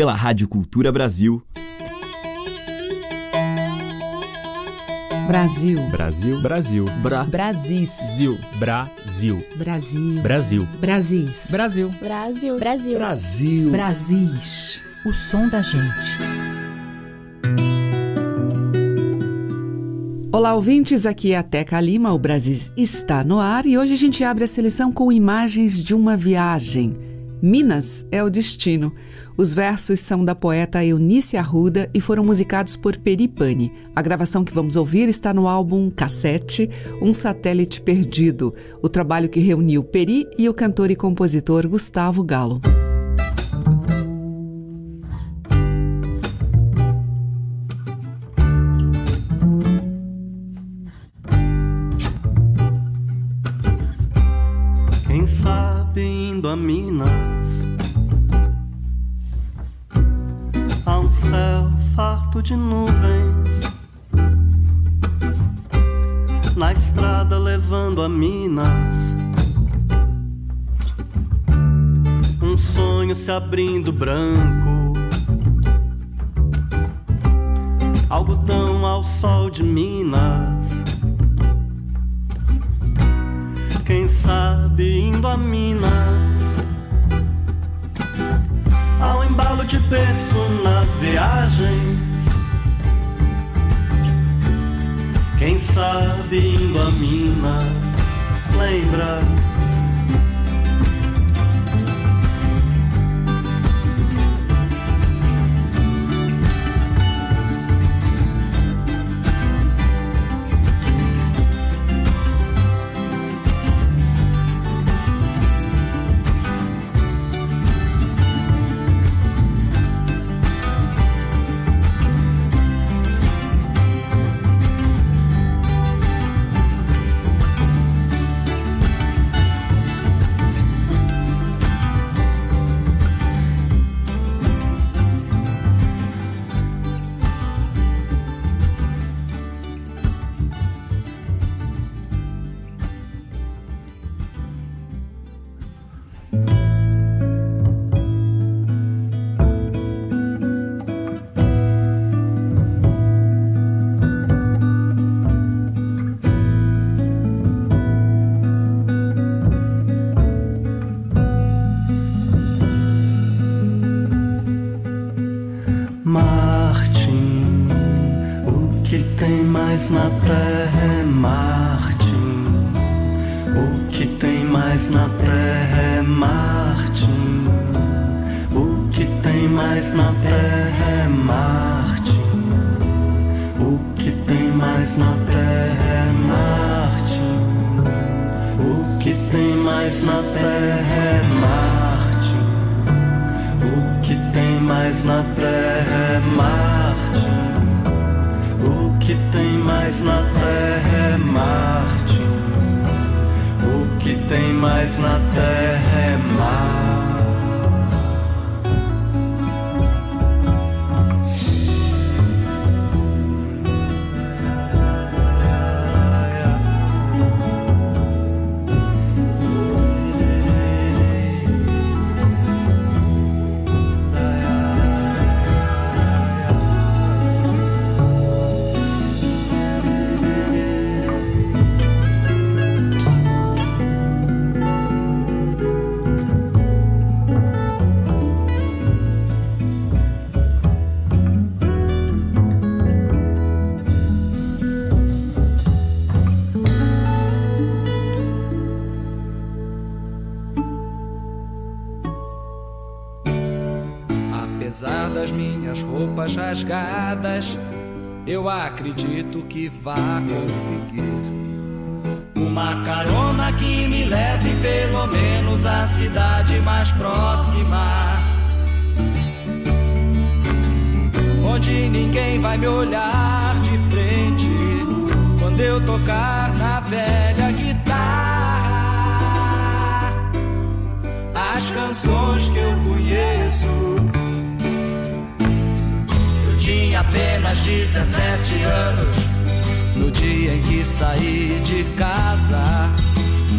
pela Rádio Cultura Brasil. Brasil. Brasil. Brasil. Bra. Brasis. Zil. Brasil. Brasil. Brasil. Brasis. Brasil. Brasil. Brasil. Brasil. Brasis. O som da gente. Olá, ouvintes. Aqui é a Teca Lima. O Brasil está no ar e hoje a gente abre a seleção com imagens de uma viagem. Minas é o destino. Os versos são da poeta Eunice Arruda e foram musicados por Peripane. A gravação que vamos ouvir está no álbum Cassete, Um Satélite Perdido, o trabalho que reuniu Peri e o cantor e compositor Gustavo Galo. Farto de nuvens Na estrada levando a Minas. Um sonho se abrindo branco. Algodão ao sol de Minas. Quem sabe indo a Minas. Ao embalo de berço nas viagens Quem sabe indo a Minas Lembra acredito que vá conseguir. 17 anos no dia em que saí de casa.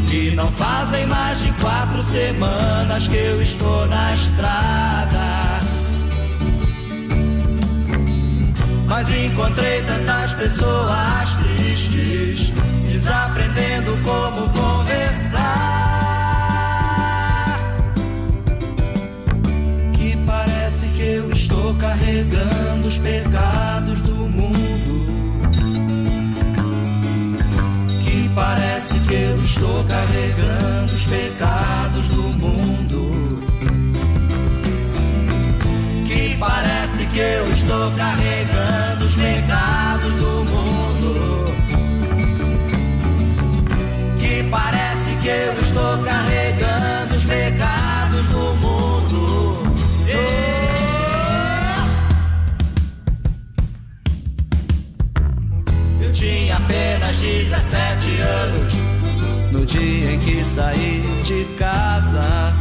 E não fazem mais de quatro semanas que eu estou na estrada. encontrei tantas pessoas tristes, desaprendendo como conversar. Que parece que eu estou carregando os pecados que eu estou carregando os pecados do mundo. Que parece que eu estou carregando os pecados do mundo. Que parece que eu estou carregando os pecados do mundo. Eu tinha apenas 17 anos no dia em que saí de casa.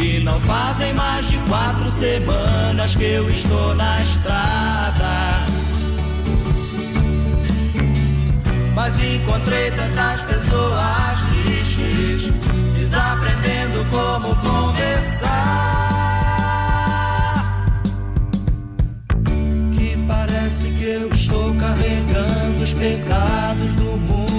E não fazem mais de quatro semanas que eu estou na estrada. Mas encontrei tantas pessoas tristes, desaprendendo como conversar. Que parece que eu estou carregando os pecados do mundo.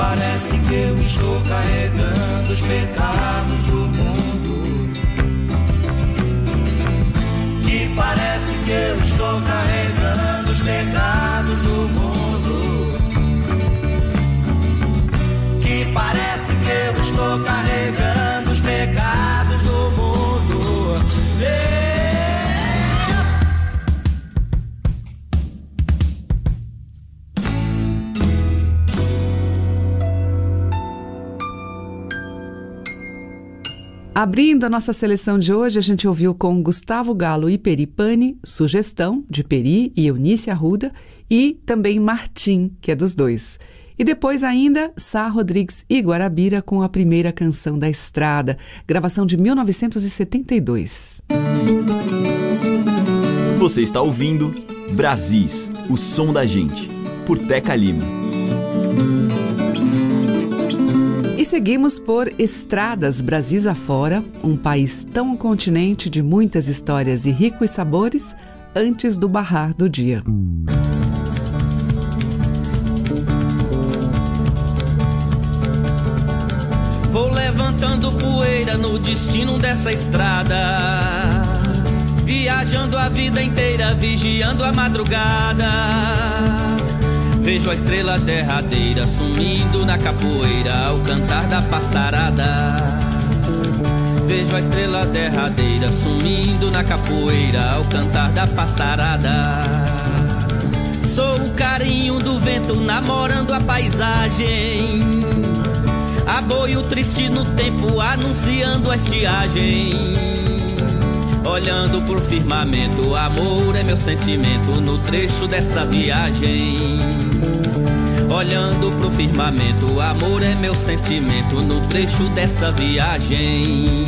Parece que eu estou carregando os pecados do mundo. Que parece que eu estou carregando os pecados do mundo. Que parece que eu estou carregando os pecados do mundo. Yeah. Abrindo a nossa seleção de hoje, a gente ouviu com Gustavo Galo e Peri Pani, Sugestão, de Peri e Eunice Arruda, e também Martim, que é dos dois. E depois ainda, Sá Rodrigues e Guarabira com a primeira canção da estrada, gravação de 1972. Você está ouvindo Brasis, o som da gente, por Teca Lima. E seguimos por Estradas Brasis afora, um país tão continente de muitas histórias e ricos sabores, antes do barrar do dia. Vou levantando poeira no destino dessa estrada. Viajando a vida inteira, vigiando a madrugada. Vejo a estrela derradeira sumindo na capoeira ao cantar da passarada. Vejo a estrela derradeira sumindo na capoeira ao cantar da passarada. Sou o carinho do vento namorando a paisagem. Aboio triste no tempo anunciando a estiagem. Olhando pro firmamento, amor é meu sentimento no trecho dessa viagem. Olhando pro firmamento, amor é meu sentimento no trecho dessa viagem.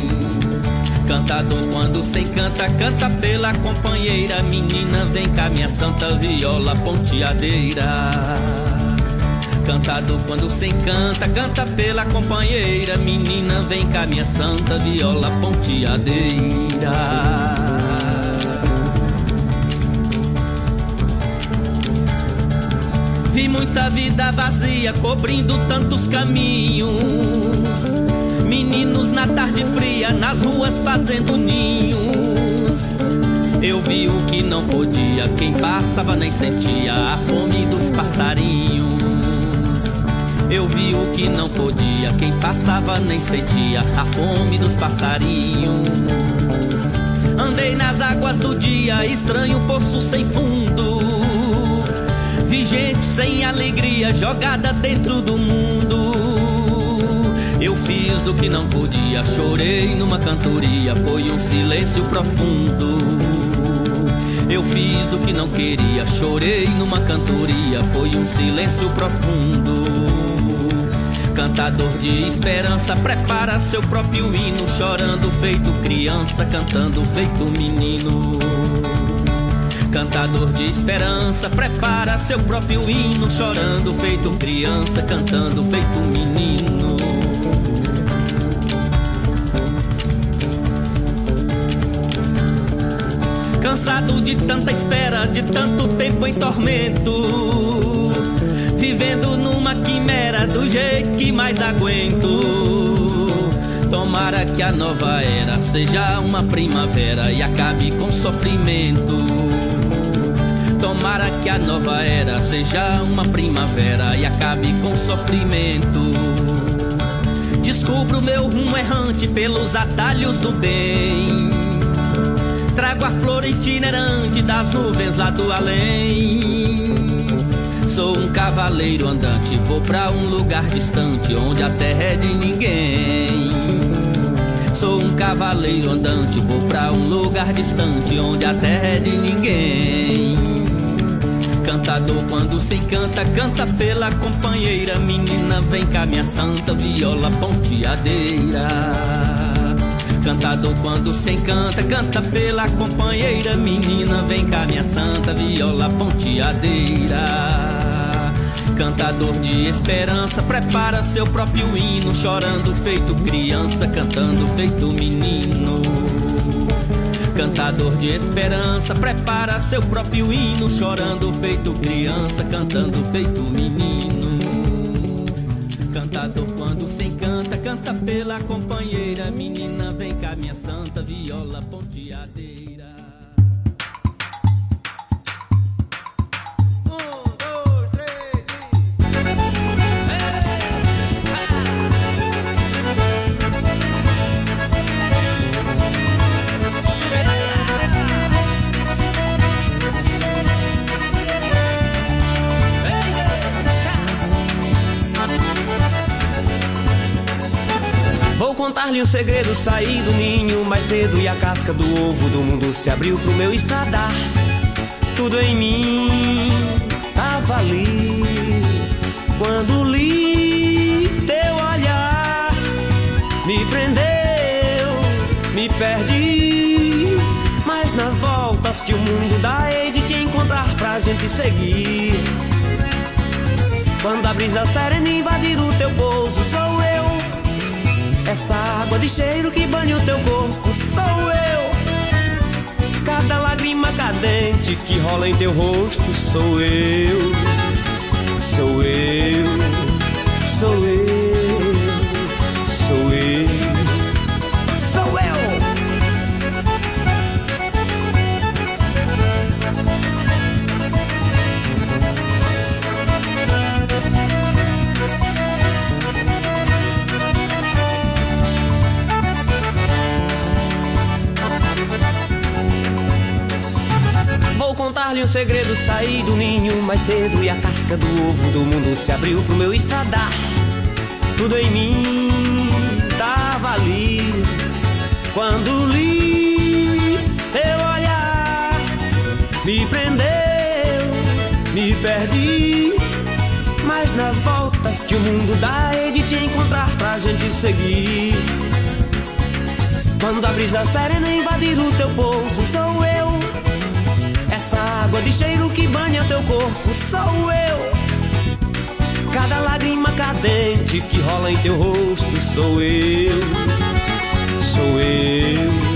Cantador quando sem canta, canta pela companheira. Menina, vem cá, minha santa viola ponteadeira. Cantador quando sem canta, canta pela companheira. Menina, vem cá, minha santa viola ponteadeira. Vi muita vida vazia cobrindo tantos caminhos. Meninos na tarde fria, nas ruas fazendo ninhos. Eu vi o que não podia, quem passava nem sentia a fome dos passarinhos. Eu vi o que não podia, quem passava nem sentia a fome dos passarinhos. Andei nas águas do dia, estranho poço sem fundo. Vi gente sem alegria jogada dentro do mundo. Eu fiz o que não podia, chorei numa cantoria, foi um silêncio profundo. Eu fiz o que não queria, chorei numa cantoria, foi um silêncio profundo. Cantador de esperança, prepara seu próprio hino, chorando feito criança, cantando feito menino. Cantador de esperança, prepara seu próprio hino, chorando feito criança, cantando feito menino. Cansado de tanta espera, de tanto tempo em tormento. Vivendo numa quimera do jeito que mais aguento. Tomara que a nova era seja uma primavera e acabe com sofrimento. Tomara que a nova era seja uma primavera e acabe com sofrimento. Descubro meu rumo errante pelos atalhos do bem. Trago a flor itinerante das nuvens lá do além. Sou um cavaleiro andante, vou pra um lugar distante onde a terra é de ninguém. Sou um cavaleiro andante, vou pra um lugar distante onde a terra é de ninguém. Cantador quando se encanta, canta pela companheira. Menina, vem cá, minha santa viola ponteadeira. Cantador quando se encanta, canta pela companheira. Menina, vem cá, minha santa viola ponteadeira. Cantador de esperança, prepara seu próprio hino, chorando feito criança, cantando feito menino. Cantador de esperança, prepara seu próprio hino, chorando feito criança, cantando feito menino. Cantador quando se encanta, canta pela companheira, minha santa viola ponteadeira. Contar-lhe um segredo, saí do ninho mais cedo e a casca do ovo do mundo se abriu pro meu estradar. Tudo em mim tava ali quando li teu olhar, me prendeu, me perdi. Mas nas voltas de um mundo da de te encontrar pra gente seguir. Quando a brisa serena invadir o teu pouso, sou eu essa água de cheiro que banha o teu corpo sou eu. Cada lágrima cadente que rola em teu rosto sou eu. Sou eu. Sou eu. Um segredo, saí do ninho mais cedo e a casca do ovo do mundo se abriu pro meu estradar. Tudo em mim tava ali quando li teu olhar, me prendeu, me perdi. Mas nas voltas que o mundo dá, é de te encontrar pra gente seguir. Quando a brisa serena invadir o teu pouso, sou eu água de cheiro que banha teu corpo sou eu. Cada lágrima cadente que rola em teu rosto sou eu. Sou eu.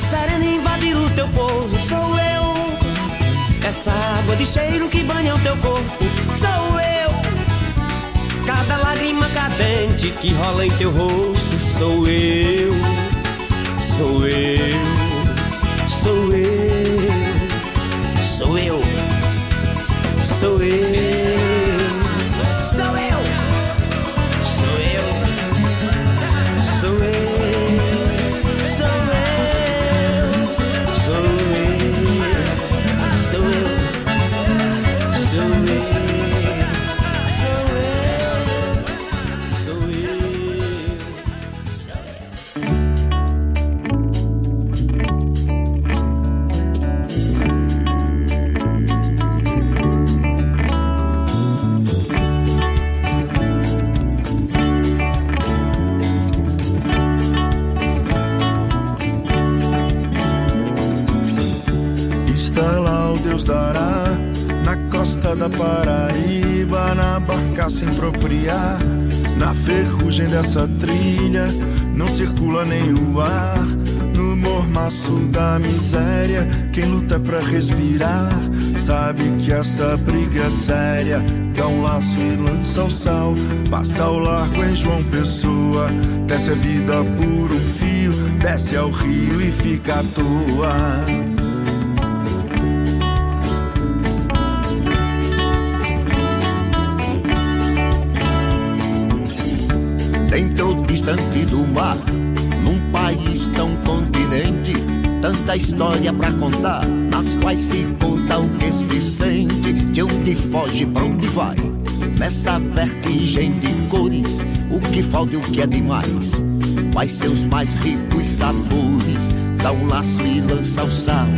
Serena invadir o teu pouso sou eu. Essa água de cheiro que banha o teu corpo sou eu. Cada lágrima cadente que rola em teu rosto sou eu. Sou eu. Sou eu. Sou eu. Sou eu. costa barca sem propriar, na ferrugem dessa trilha, não circula nem o ar. No mormaço da miséria, quem luta pra respirar, sabe que essa briga é séria. Dá um laço e lança o sal, passa ao largo em João Pessoa, desce a vida por um fio, desce ao rio e fica à toa. Distante do mar, num país tão continente, tanta história pra contar, nas quais se conta o que se sente, de onde foge, pra onde vai. Nessa vertigem de cores, o que falta e o que é demais. Quais seus mais ricos sabores, dá um laço e lança o sal,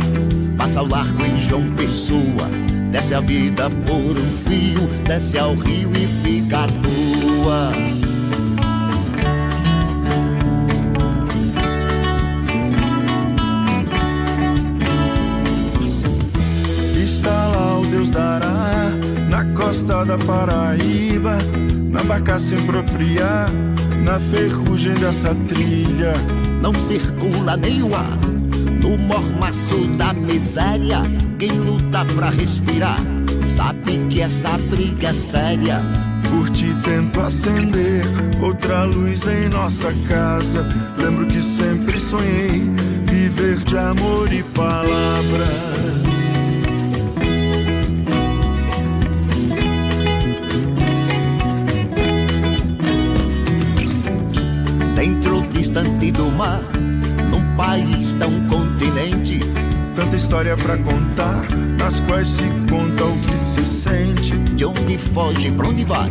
passa ao largo em João Pessoa, desce a vida por um fio, desce ao rio e fica à toa. Costa da Paraíba, na barca sem propriar, na ferrugem dessa trilha. Não circula o ar no mormaço da miséria. Quem luta pra respirar sabe que essa briga é séria. Por ti tento acender outra luz em nossa casa. Lembro que sempre sonhei viver de amor e palavras. Mar, num país tão continente. Tanta história para contar, nas quais se conta o que se sente. De onde foge, pra onde vai?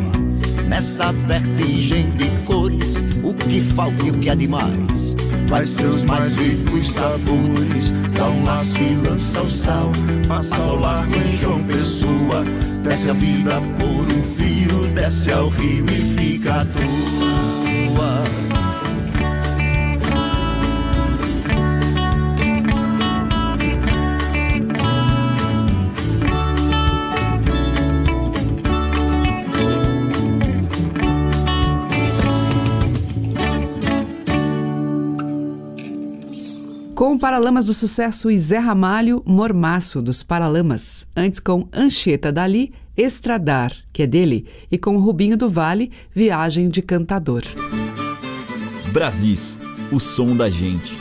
Nessa vertigem de cores, o que falta e o que há demais. Quais seus mais ricos sabores? Dá um laço e lança o sal, passa ao largo em João Pessoa. Desce a vida por um fio, desce ao rio e fica à toa. Com Paralamas do Sucesso e Zé Ramalho, Mormaço dos Paralamas. Antes com Anchieta Dali, Estradar, que é dele, e com Rubinho do Vale, Viagem de Cantador. Brasis, o som da gente.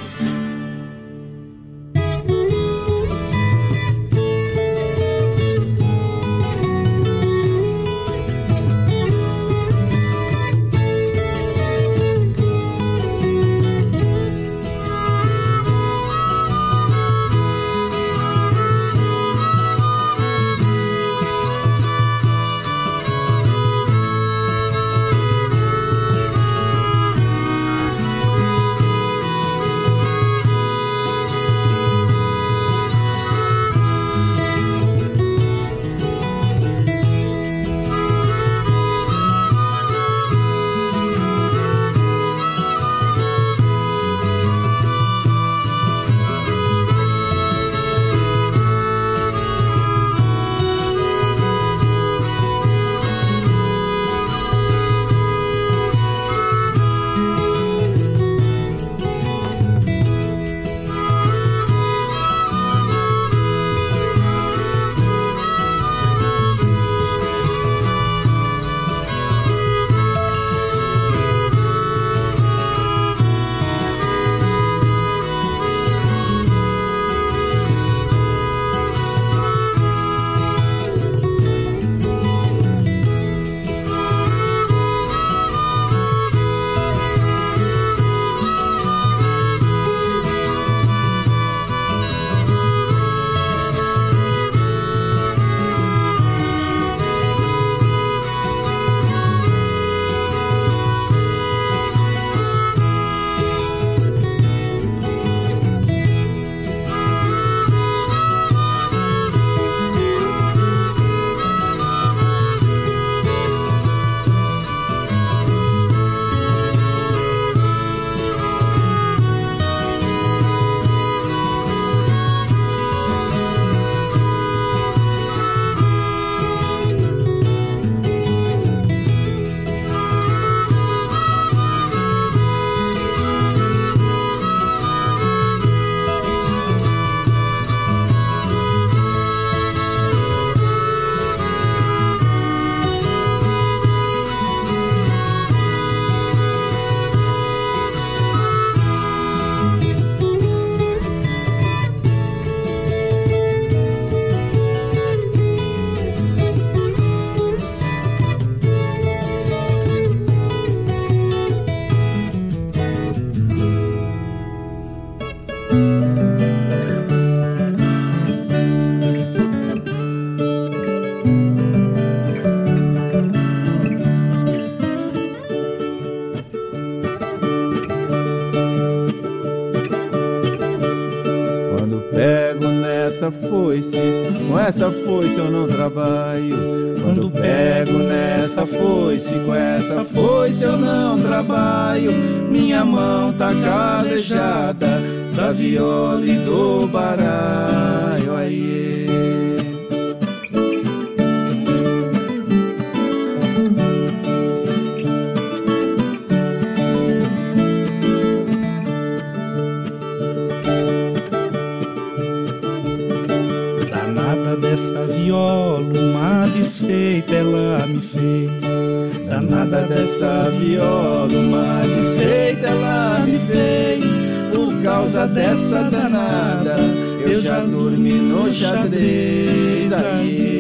Foice, com essa foice eu não trabalho. Quando pego nessa foice, com essa foice eu não trabalho. Minha mão tá calejada da viola e do baralho. Dessa viola, uma desfeita ela me fez. Por causa dessa danada, eu já dormi no xadrez. Aí.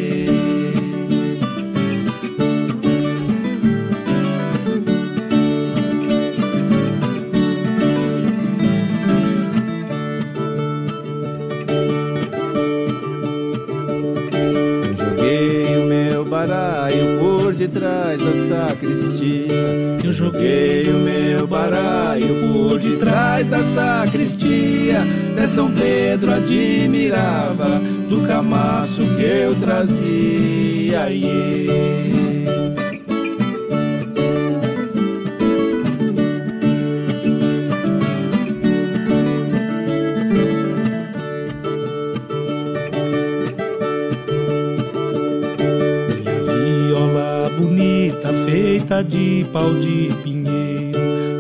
Trás da sacristia. Eu joguei o meu baralho por detrás da sacristia. De São Pedro admirava do camaço que eu trazia. Yeah. Feita de pau de pinheiro.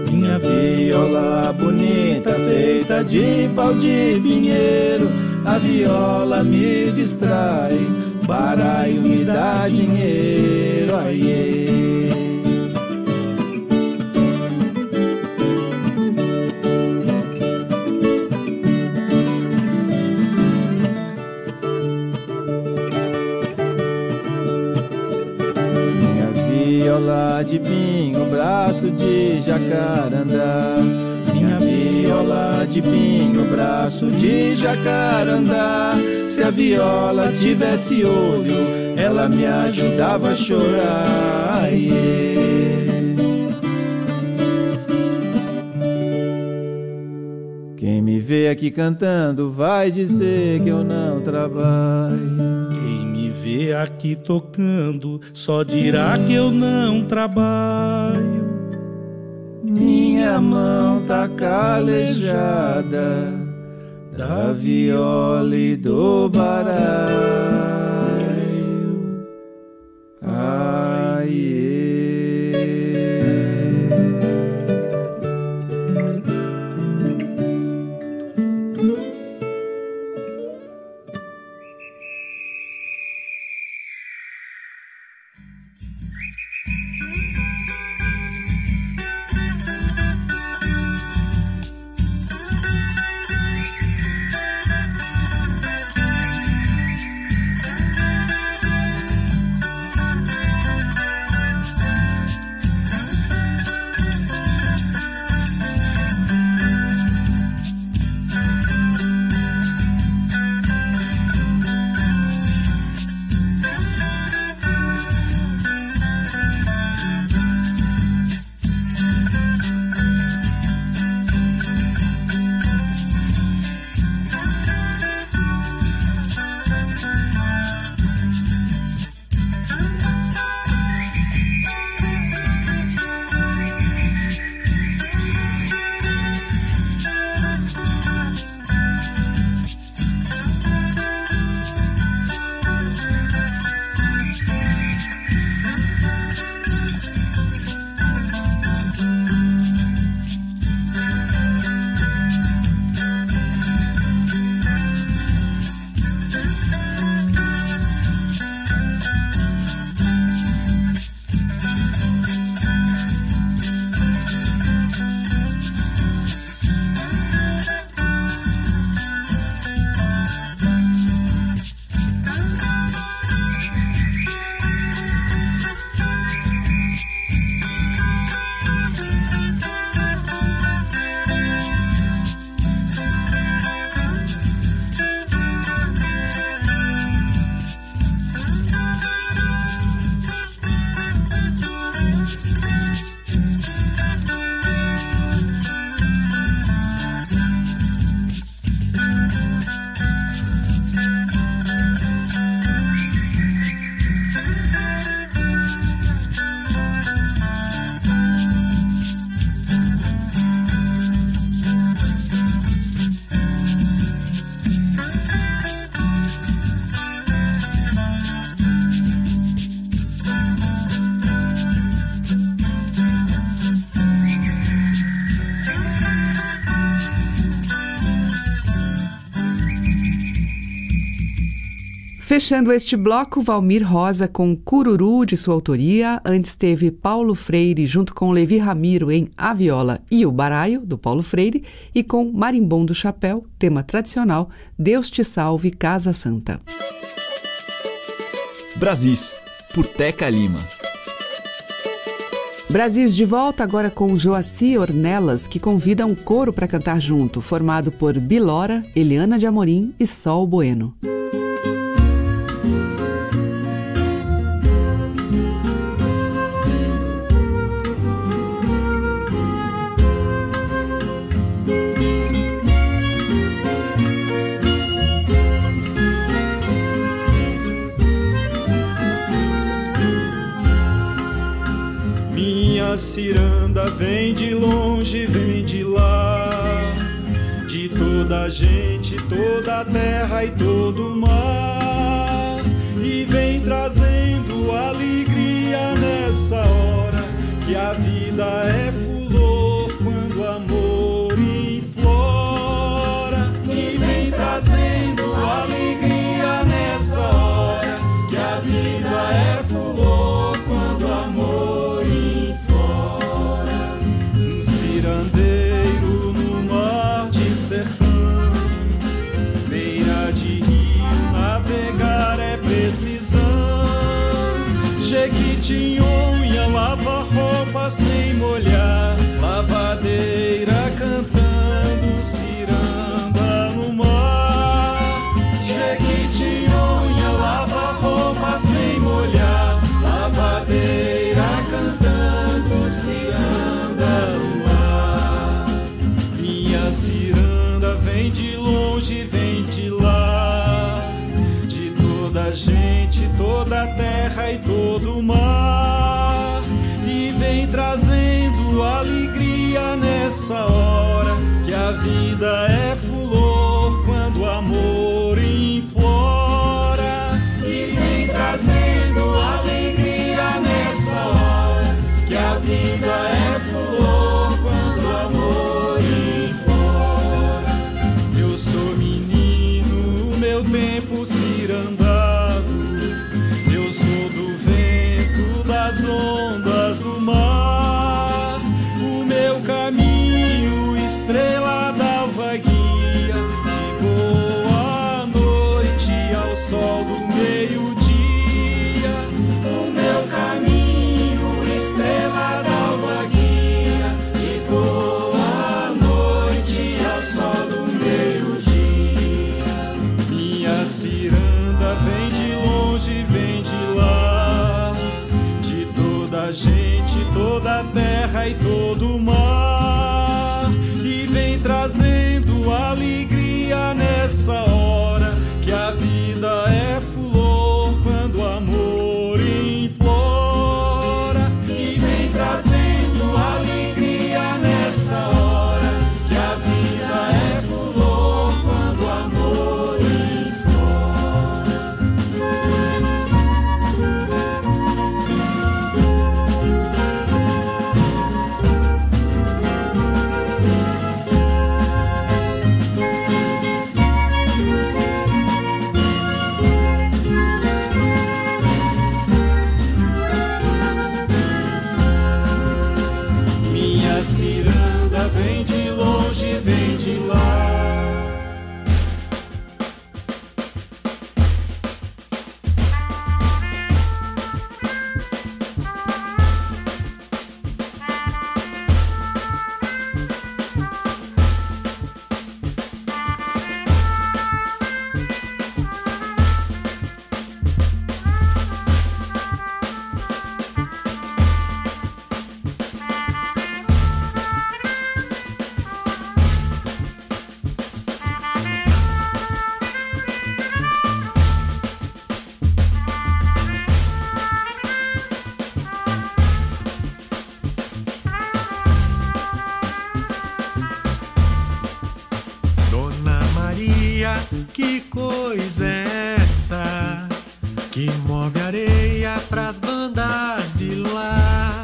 Minha viola bonita feita de pau de pinheiro. A viola me distrai, baralho me dá dinheiro. Aiê. Pinho, braço de jacarandá. Minha viola de pinho, braço de jacarandá. Se a viola tivesse olho, ela me ajudava a chorar. Quem me vê aqui cantando vai dizer que eu não trabalho vê aqui tocando, só dirá que eu não trabalho. Minha mão tá calejada da viola e do baralho. Fechando este bloco, Valmir Rosa com Cururu, de sua autoria. Antes teve Paulo Freire, junto com Levi Ramiro, em A Viola e o Baraio, do Paulo Freire. E com Marimbom do Chapéu, tema tradicional, Deus te salve, Casa Santa. Brasis, por Teca Lima. Brasis de volta agora com Joaci Ornelas, que convida um coro para cantar junto, formado por Bilora, Eliana de Amorim e Sol Bueno. A ciranda vem de longe, vem de lá, de toda a gente, toda a terra e todo o mar, e vem trazendo alegria nessa hora que a vida é fulor quando o amor inflora, e vem trazendo Jequitinhonha lava roupa sem molhar, nessa hora terra e todo o mar. move areia pras bandas de lá.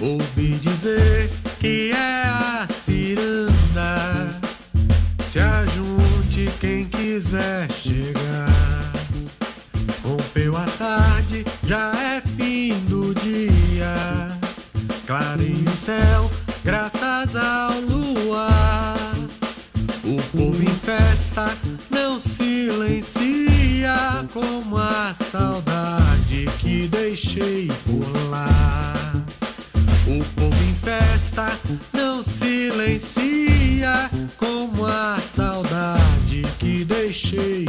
Ouvi dizer que é a ciranda. Se ajunte quem quiser chegar. Rompeu a tarde, já é fim do dia. Clareia o céu, graças ao luar. O povo em festa não silencia dia como a saudade que deixei por lá. O povo em festa não silencia como a saudade que deixei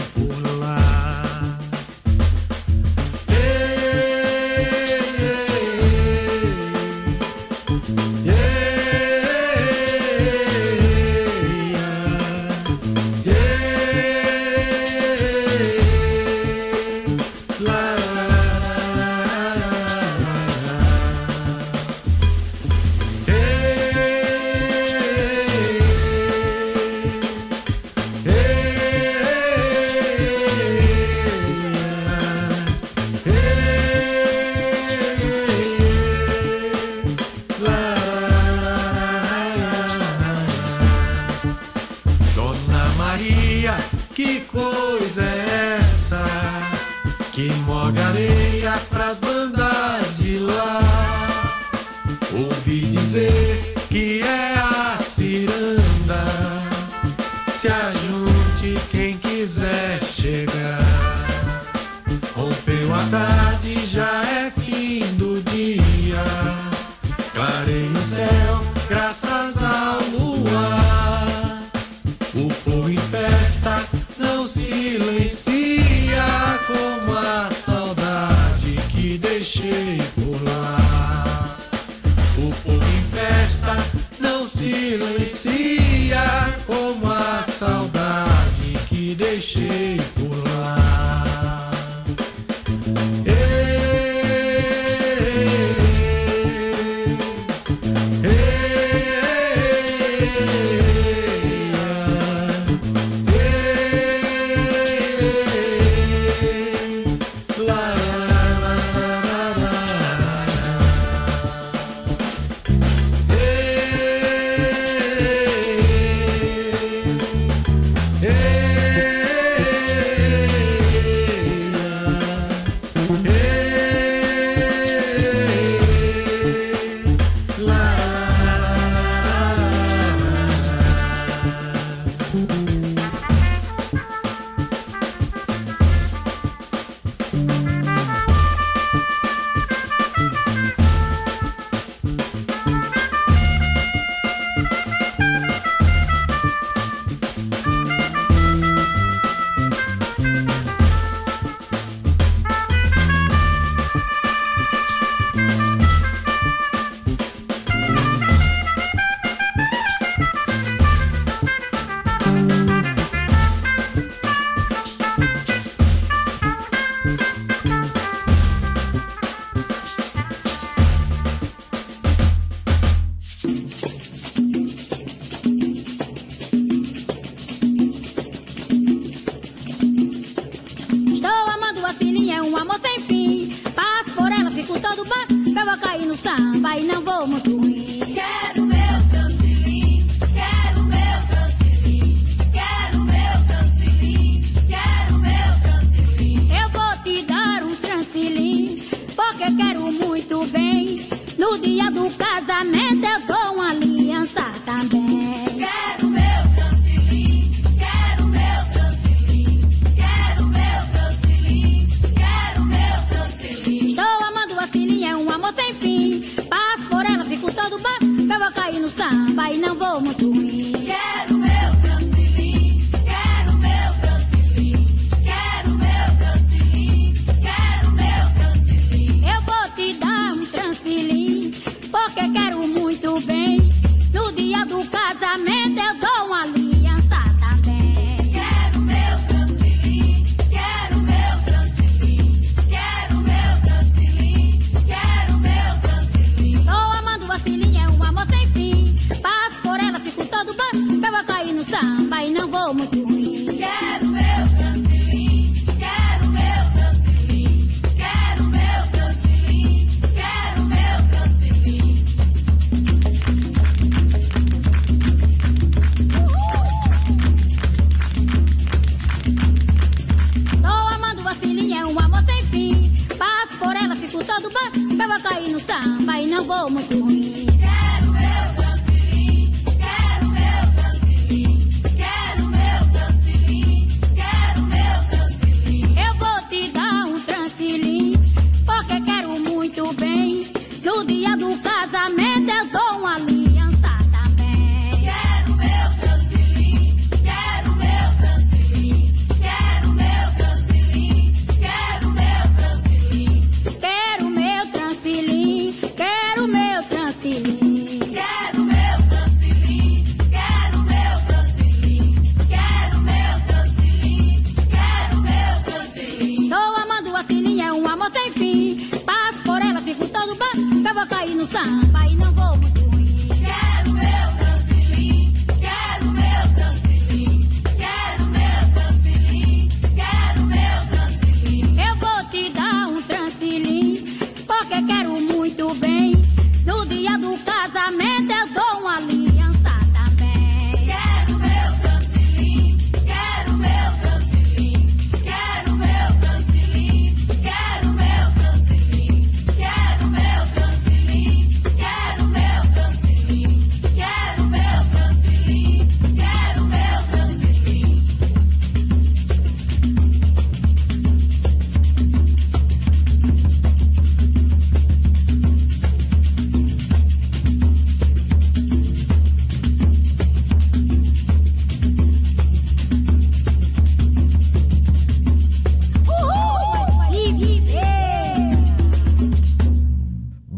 tarde já é fim do dia. Clarei o céu, graças ao luar. O povo em festa não silencia como a saudade que deixei por lá. O povo em festa não silencia como a saudade. não vou muito O todo do pé vai cair no samba e não vou muito ruim.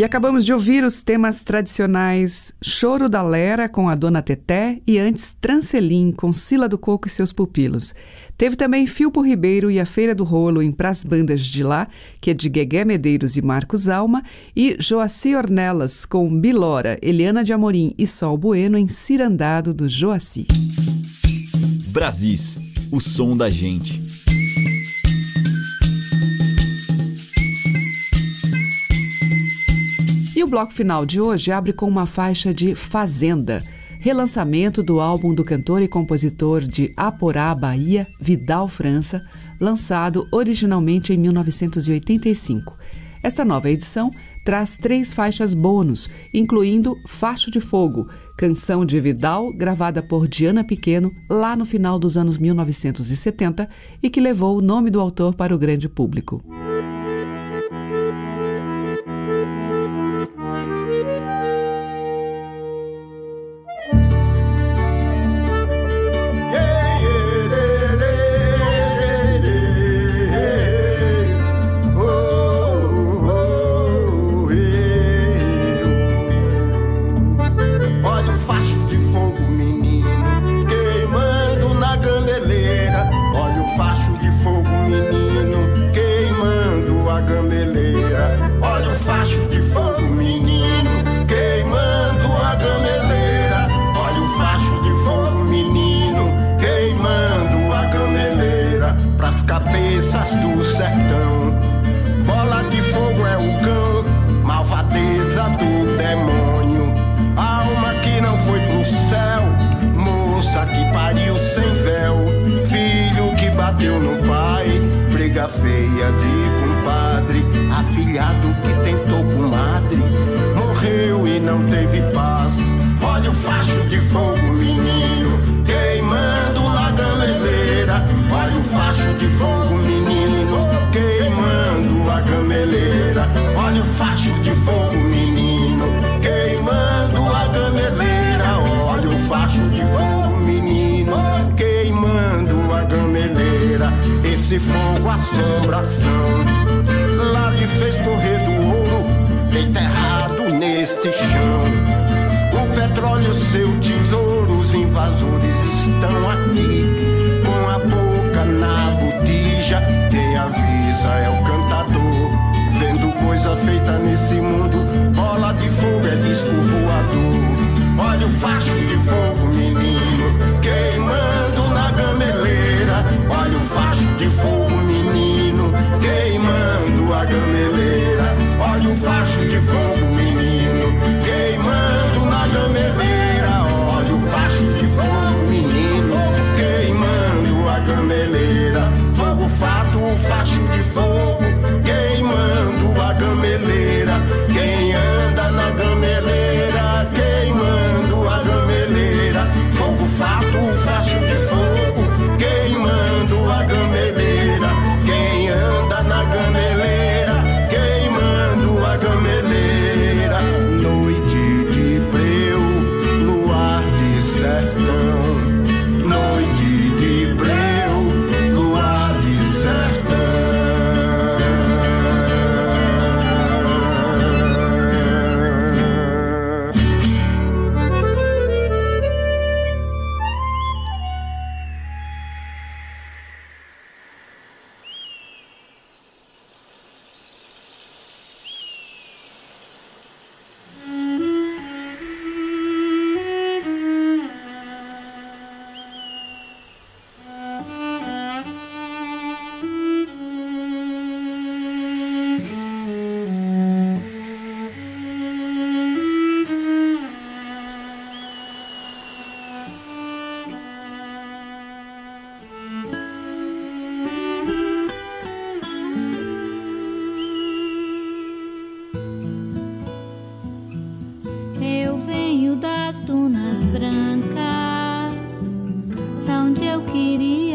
E acabamos de ouvir os temas tradicionais Choro da Lera com a Dona Teté e antes Trancelim com Sila do Coco e seus pupilos. Teve também Filpo Ribeiro e a Feira do Rolo em Pras Bandas de Lá, que é de Guegué Medeiros e Marcos Alma, e Joaci Ornelas com Bilora, Eliana de Amorim e Sol Bueno em Cirandado do Joaci. Brasis, o som da gente. E o bloco final de hoje abre com uma faixa de Fazenda, relançamento do álbum do cantor e compositor de Aporá, Bahia, Vidal França, lançado originalmente em 1985. Esta nova edição traz três faixas bônus, incluindo Facho de Fogo, canção de Vidal gravada por Diana Pequeno lá no final dos anos 1970 e que levou o nome do autor para o grande público. Lixo, eu sou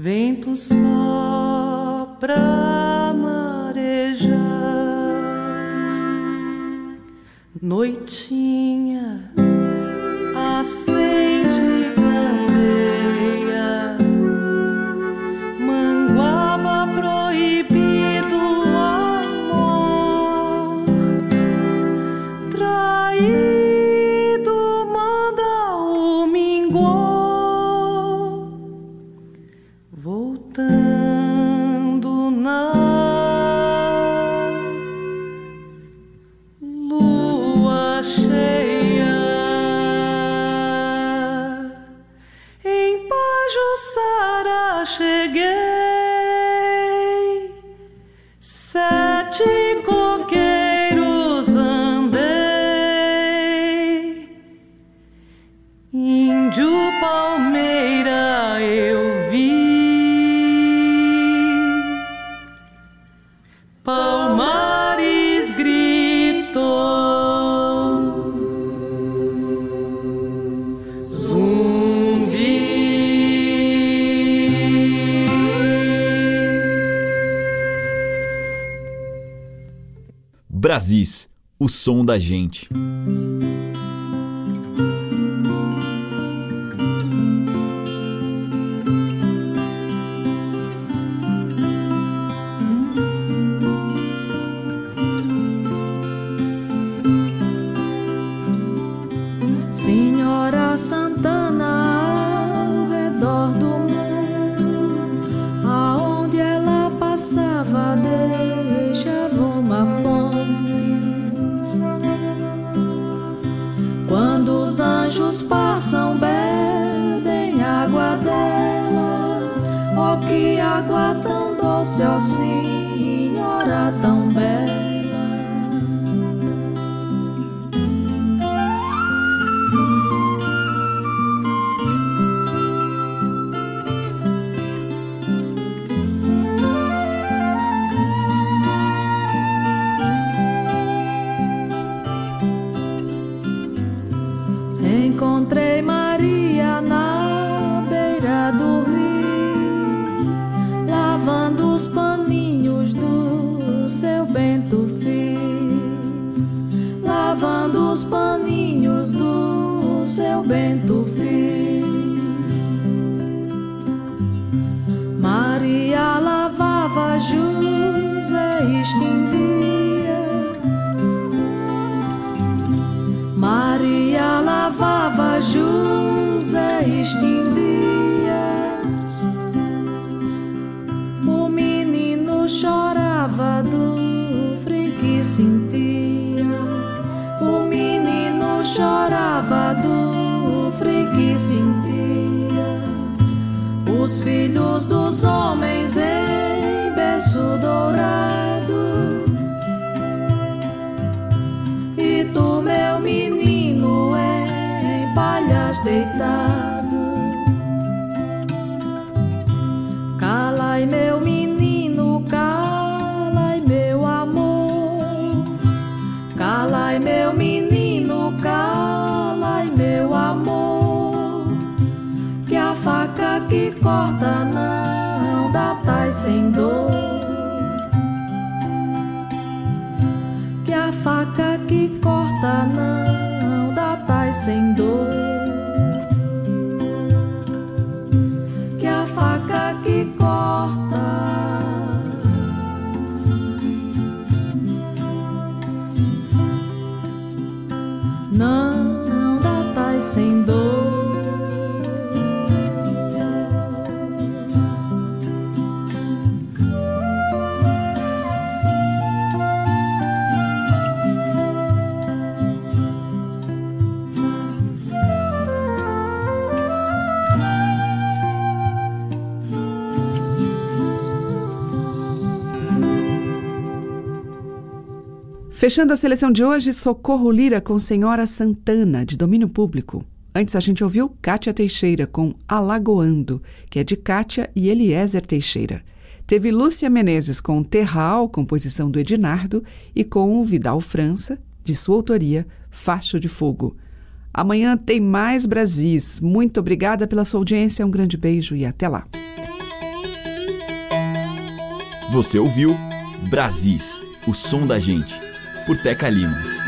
vento sopra marejar, noitinha. Aziz, o som da gente. Senhora Santa fosse assim. deitar. Fechando a seleção de hoje, Socorro Lira com Senhora Santana, de domínio público. Antes a gente ouviu Kátia Teixeira com Alagoando, que é de Kátia e Eliezer Teixeira. Teve Lúcia Menezes com Terral, composição do Edinardo, e com Vidal França, de sua autoria, Facho de Fogo. Amanhã tem mais Brasis. Muito obrigada pela sua audiência, um grande beijo e até lá. Você ouviu Brasis, o som da gente, por Teca Lima.